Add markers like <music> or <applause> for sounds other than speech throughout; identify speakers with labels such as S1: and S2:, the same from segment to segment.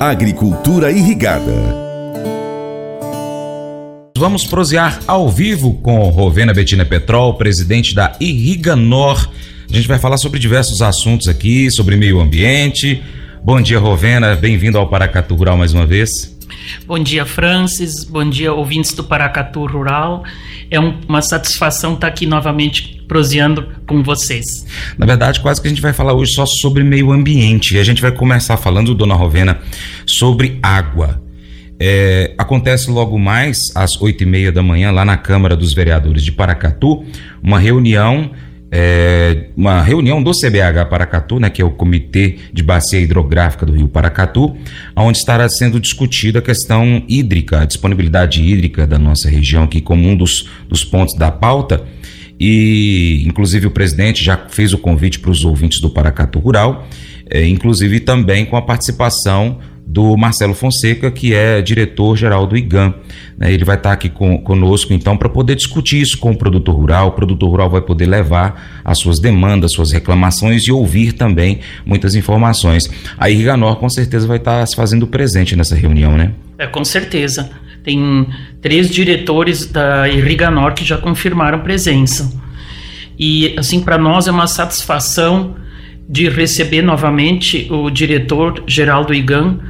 S1: Agricultura Irrigada.
S2: Vamos prosear ao vivo com Rovena Betina Petrol, presidente da Irriganor. A gente vai falar sobre diversos assuntos aqui, sobre meio ambiente. Bom dia, Rovena. Bem-vindo ao Paracatu Rural mais uma vez.
S3: Bom dia, Francis. Bom dia, ouvintes do Paracatu Rural. É um, uma satisfação estar aqui novamente proseando com vocês.
S2: Na verdade, quase que a gente vai falar hoje só sobre meio ambiente. E a gente vai começar falando, dona Rovena, sobre água. É, acontece logo mais às oito e meia da manhã lá na Câmara dos Vereadores de Paracatu uma reunião é, uma reunião do CBH Paracatu, né, que é o Comitê de Bacia Hidrográfica do Rio Paracatu, onde estará sendo discutida a questão hídrica, a disponibilidade hídrica da nossa região aqui como um dos, dos pontos da pauta. E, inclusive, o presidente já fez o convite para os ouvintes do Paracatu Rural, é, inclusive também com a participação do Marcelo Fonseca, que é diretor-geral do IGAM. Né? Ele vai estar aqui com, conosco, então, para poder discutir isso com o produtor rural. O produtor rural vai poder levar as suas demandas, suas reclamações e ouvir também muitas informações. A Irriganor, com certeza, vai estar se fazendo presente nessa reunião, né?
S3: É, com certeza. Tem três diretores da Irriganor que já confirmaram presença. E, assim, para nós é uma satisfação de receber novamente o diretor-geral do IGAM,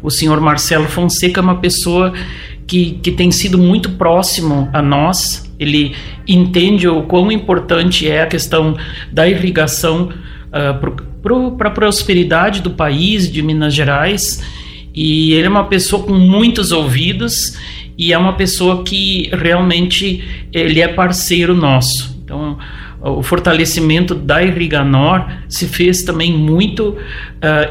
S3: o senhor Marcelo Fonseca, uma pessoa que, que tem sido muito próximo a nós. Ele entende o quão importante é a questão da irrigação uh, para a prosperidade do país, de Minas Gerais. E ele é uma pessoa com muitos ouvidos e é uma pessoa que realmente ele é parceiro nosso. Então, o fortalecimento da Irriganor se fez também muito uh,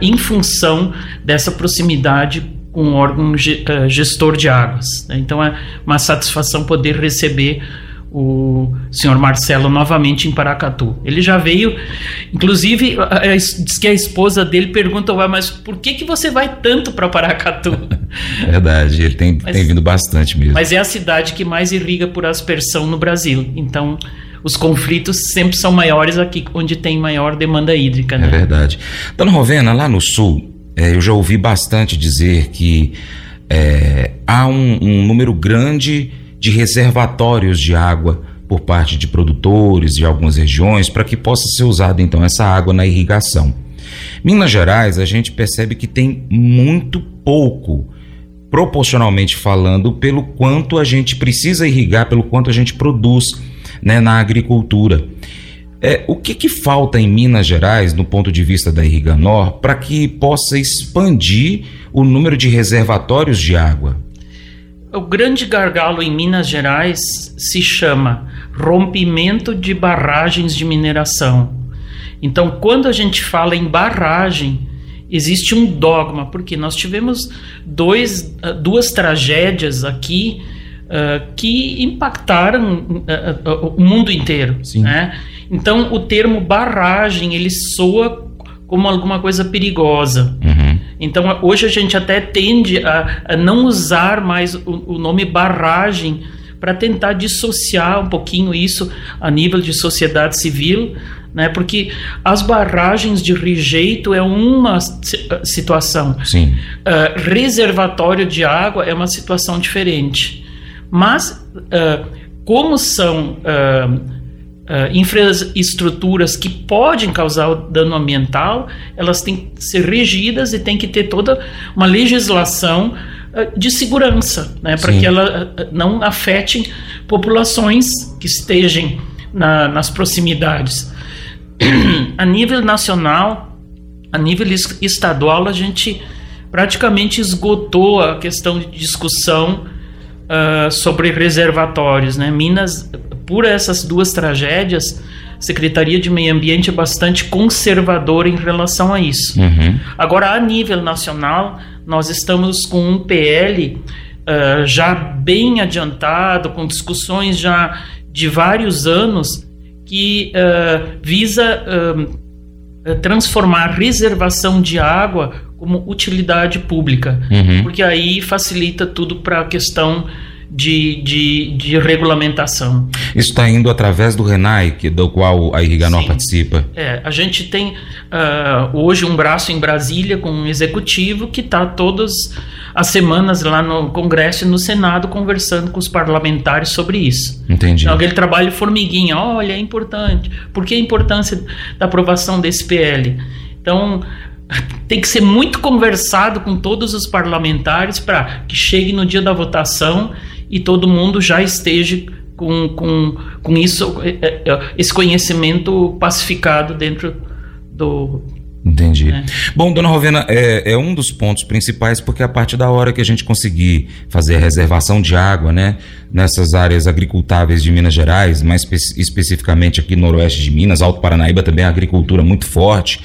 S3: em função dessa proximidade com o órgão uh, gestor de águas. Né? Então é uma satisfação poder receber o senhor Marcelo novamente em Paracatu. Ele já veio, inclusive, diz que a esposa dele pergunta, mas por que, que você vai tanto para Paracatu? <laughs>
S2: Verdade, ele tem, mas, tem vindo bastante mesmo.
S3: Mas é a cidade que mais irriga por aspersão no Brasil. Então, os conflitos sempre são maiores aqui onde tem maior demanda hídrica. Né?
S2: É verdade. Dona Rovena, lá no sul, é, eu já ouvi bastante dizer que é, há um, um número grande de reservatórios de água por parte de produtores de algumas regiões para que possa ser usada então essa água na irrigação. Minas Gerais, a gente percebe que tem muito pouco, proporcionalmente falando, pelo quanto a gente precisa irrigar, pelo quanto a gente produz né, na agricultura. É, o que, que falta em Minas Gerais, no ponto de vista da Irriganor, para que possa expandir o número de reservatórios de água?
S3: O grande gargalo em Minas Gerais se chama rompimento de barragens de mineração. Então, quando a gente fala em barragem, existe um dogma, porque nós tivemos dois, duas tragédias aqui uh, que impactaram uh, o mundo inteiro. Né? Então, o termo barragem ele soa como alguma coisa perigosa. Uhum. Então, hoje a gente até tende a, a não usar mais o, o nome barragem para tentar dissociar um pouquinho isso a nível de sociedade civil, né? Porque as barragens de rejeito é uma situação.
S2: Sim.
S3: Uh, reservatório de água é uma situação diferente. Mas, uh, como são uh, infraestruturas que podem causar dano ambiental, elas têm que ser regidas e tem que ter toda uma legislação de segurança, né, para que ela não afete populações que estejam na, nas proximidades. a nível nacional, a nível estadual, a gente praticamente esgotou a questão de discussão uh, sobre reservatórios. Né? Minas, por essas duas tragédias, a Secretaria de Meio Ambiente é bastante conservadora em relação a isso. Uhum. Agora, a nível nacional, nós estamos com um PL uh, ah, já bem adiantado, com discussões já de vários anos, que uh, visa transformar reservação de água como utilidade pública, uhum. porque aí facilita tudo para a questão de, de, de regulamentação.
S2: Isso está indo através do RENAI, do qual a Irriganor
S3: Sim.
S2: participa?
S3: É, a gente tem uh, hoje um braço em Brasília com um executivo que está todas as semanas lá no Congresso e no Senado conversando com os parlamentares sobre isso.
S2: Entendi.
S3: Então, aquele trabalho formiguinha, olha, é importante. Por que a importância da aprovação desse PL? Então, tem que ser muito conversado com todos os parlamentares para que chegue no dia da votação e todo mundo já esteja com, com, com isso, é, é, esse conhecimento pacificado dentro do.
S2: Entendi.
S3: É.
S2: Bom, dona Rovena, é, é, um dos pontos principais, porque a partir da hora que a gente conseguir fazer a reservação de água, né, nessas áreas agricultáveis de Minas Gerais, mais espe especificamente aqui no noroeste de Minas, Alto Paranaíba também a agricultura muito forte,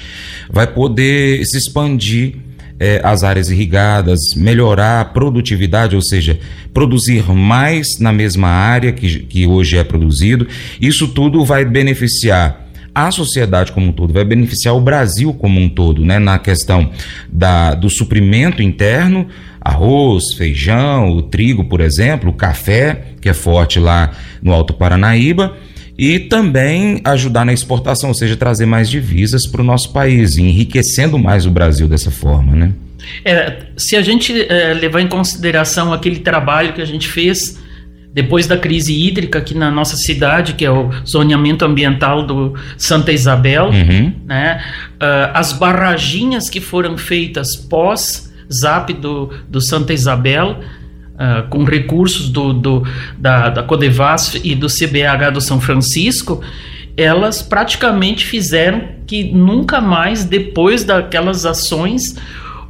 S2: vai poder se expandir é, as áreas irrigadas, melhorar a produtividade, ou seja, produzir mais na mesma área que, que hoje é produzido. Isso tudo vai beneficiar a sociedade como um todo, vai beneficiar o Brasil como um todo, né? Na questão da, do suprimento interno, arroz, feijão, o trigo, por exemplo, o café, que é forte lá no Alto Paranaíba, e também ajudar na exportação, ou seja, trazer mais divisas para o nosso país, enriquecendo mais o Brasil dessa forma, né?
S3: É, se a gente é, levar em consideração aquele trabalho que a gente fez depois da crise hídrica aqui na nossa cidade, que é o zoneamento ambiental do Santa Isabel,
S2: uhum.
S3: né? Uh, as barraginhas que foram feitas pós ZAP do, do Santa Isabel, uh, com recursos do, do, da, da Codevas e do CBH do São Francisco, elas praticamente fizeram que nunca mais, depois daquelas ações,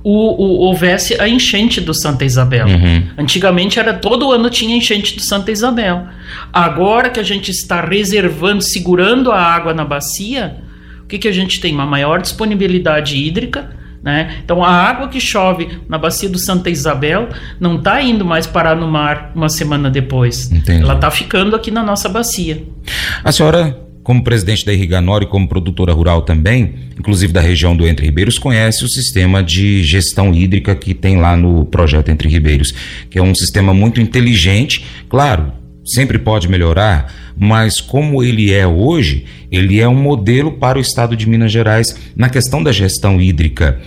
S3: o, o, houvesse a enchente do Santa Isabel.
S2: Uhum.
S3: Antigamente era todo ano tinha enchente do Santa Isabel. Agora que a gente está reservando, segurando a água na bacia, o que, que a gente tem? Uma maior disponibilidade hídrica. Né? Então a água que chove na bacia do Santa Isabel não está indo mais parar no mar uma semana depois.
S2: Entendi.
S3: Ela está ficando aqui na nossa bacia.
S2: A senhora como presidente da Irriganor e como produtora rural também, inclusive da região do Entre Ribeiros, conhece o sistema de gestão hídrica que tem lá no projeto Entre Ribeiros, que é um sistema muito inteligente, claro, sempre pode melhorar, mas como ele é hoje, ele é um modelo para o estado de Minas Gerais na questão da gestão hídrica.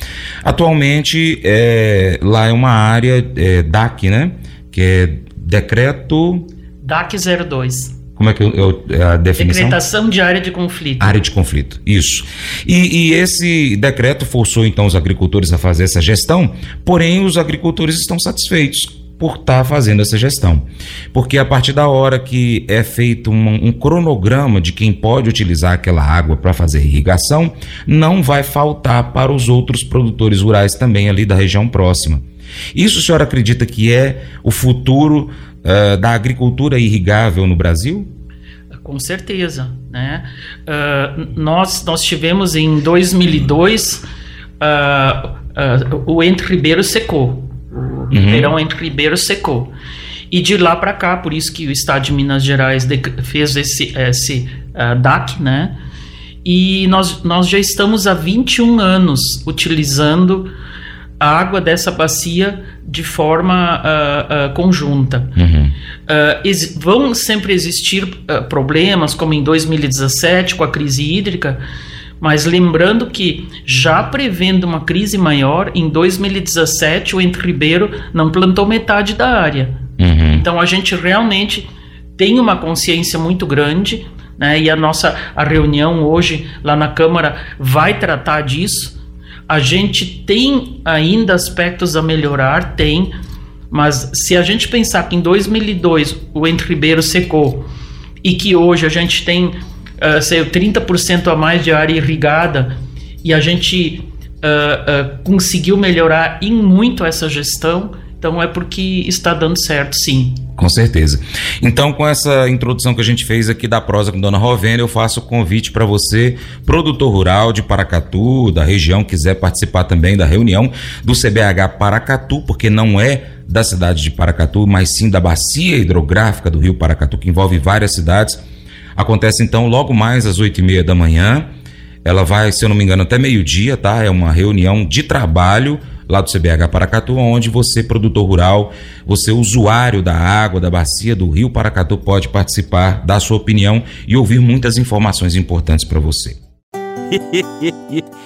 S2: Atualmente, é, lá é uma área é, DAC, né? Que é decreto.
S3: DAC 02.
S2: Como é que eu, eu, a definição?
S3: Decretação de área de conflito.
S2: Área de conflito, isso. E, e, esse decreto forçou então os agricultores a fazer essa gestão, porém os agricultores estão satisfeitos por estar tá fazendo essa gestão. Porque a partir da hora que é feito um, um cronograma de quem pode utilizar aquela água para fazer irrigação, não vai faltar para os outros produtores rurais também ali da região próxima. Isso o senhor acredita que é o futuro uh, da agricultura irrigável no Brasil?
S3: Com certeza. Né? Uh, nós, nós tivemos em 2002 uh, o Entre Ribeiro secou. O uhum. verão Entre Ribeiro secou. E de lá para cá, por isso que o Estado de Minas Gerais fez esse, esse DAC, né? E nós, nós já estamos há 21 anos utilizando a água dessa bacia de forma uh, uh, conjunta.
S2: Uhum.
S3: Uh, vão sempre existir problemas, como em 2017 com a crise hídrica, mas lembrando que, já prevendo uma crise maior, em 2017 o Entre Ribeiro não plantou metade da área.
S2: Uhum.
S3: Então a gente realmente tem uma consciência muito grande, né, e a nossa a reunião hoje lá na Câmara vai tratar disso a gente tem ainda aspectos a melhorar, tem, mas se a gente pensar que em 2002 o Entre Ribeiro secou e que hoje a gente tem uh, sei, 30% a mais de área irrigada e a gente uh, uh, conseguiu melhorar em muito essa gestão, então é porque está dando certo, sim.
S2: Com certeza. Então, com essa introdução que a gente fez aqui da prosa com Dona Rovena, eu faço o convite para você, produtor rural de Paracatu, da região, quiser participar também da reunião do CBH Paracatu, porque não é da cidade de Paracatu, mas sim da bacia hidrográfica do rio Paracatu, que envolve várias cidades. Acontece então logo mais às oito e meia da manhã. Ela vai, se eu não me engano, até meio-dia, tá? É uma reunião de trabalho lá do CBH Paracatu, onde você, produtor rural, você, usuário da água, da bacia do Rio Paracatu, pode participar, dar sua opinião e ouvir muitas informações importantes para você. <laughs>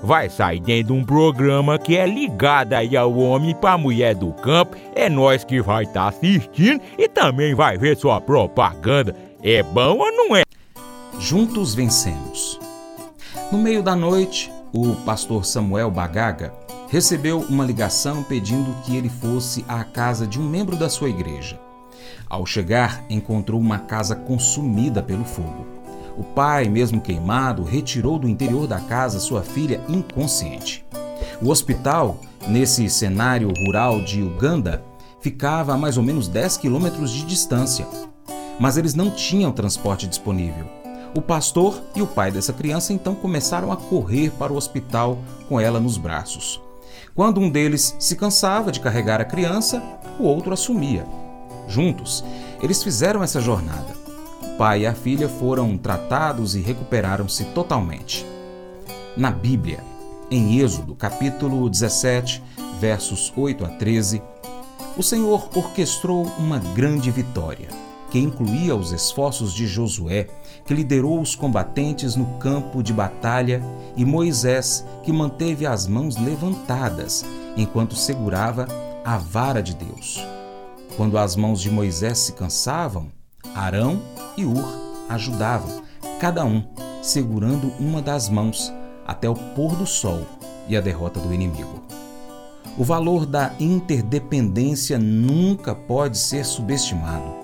S4: vai sair dentro de um programa que é ligado aí ao homem para mulher do campo. É nós que vai estar tá assistindo e também vai ver sua propaganda. É bom ou não é?
S2: Juntos vencemos. No meio da noite, o pastor Samuel Bagaga recebeu uma ligação pedindo que ele fosse à casa de um membro da sua igreja. Ao chegar, encontrou uma casa consumida pelo fogo. O pai, mesmo queimado, retirou do interior da casa sua filha inconsciente. O hospital, nesse cenário rural de Uganda, ficava a mais ou menos 10 quilômetros de distância. Mas eles não tinham transporte disponível. O pastor e o pai dessa criança então começaram a correr para o hospital com ela nos braços. Quando um deles se cansava de carregar a criança, o outro assumia. Juntos, eles fizeram essa jornada pai e a filha foram tratados e recuperaram-se totalmente. Na Bíblia, em Êxodo, capítulo 17, versos 8 a 13, o Senhor orquestrou uma grande vitória, que incluía os esforços de Josué, que liderou os combatentes no campo de batalha, e Moisés, que manteve as mãos levantadas enquanto segurava a vara de Deus. Quando as mãos de Moisés se cansavam, Arão e Ur ajudavam, cada um segurando uma das mãos até o pôr do sol e a derrota do inimigo. O valor da interdependência nunca pode ser subestimado.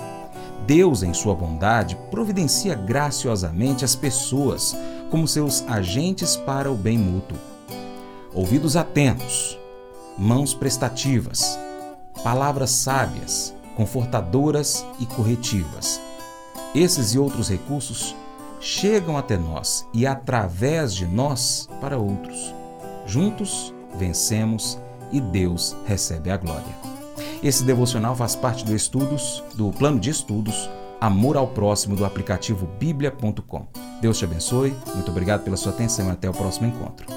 S2: Deus, em sua bondade, providencia graciosamente as pessoas como seus agentes para o bem mútuo. Ouvidos atentos, mãos prestativas, palavras sábias, confortadoras e corretivas esses e outros recursos chegam até nós e através de nós para outros. Juntos vencemos e Deus recebe a glória. Esse devocional faz parte do estudos do plano de estudos Amor ao Próximo do aplicativo bíblia.com. Deus te abençoe. Muito obrigado pela sua atenção e até o próximo encontro.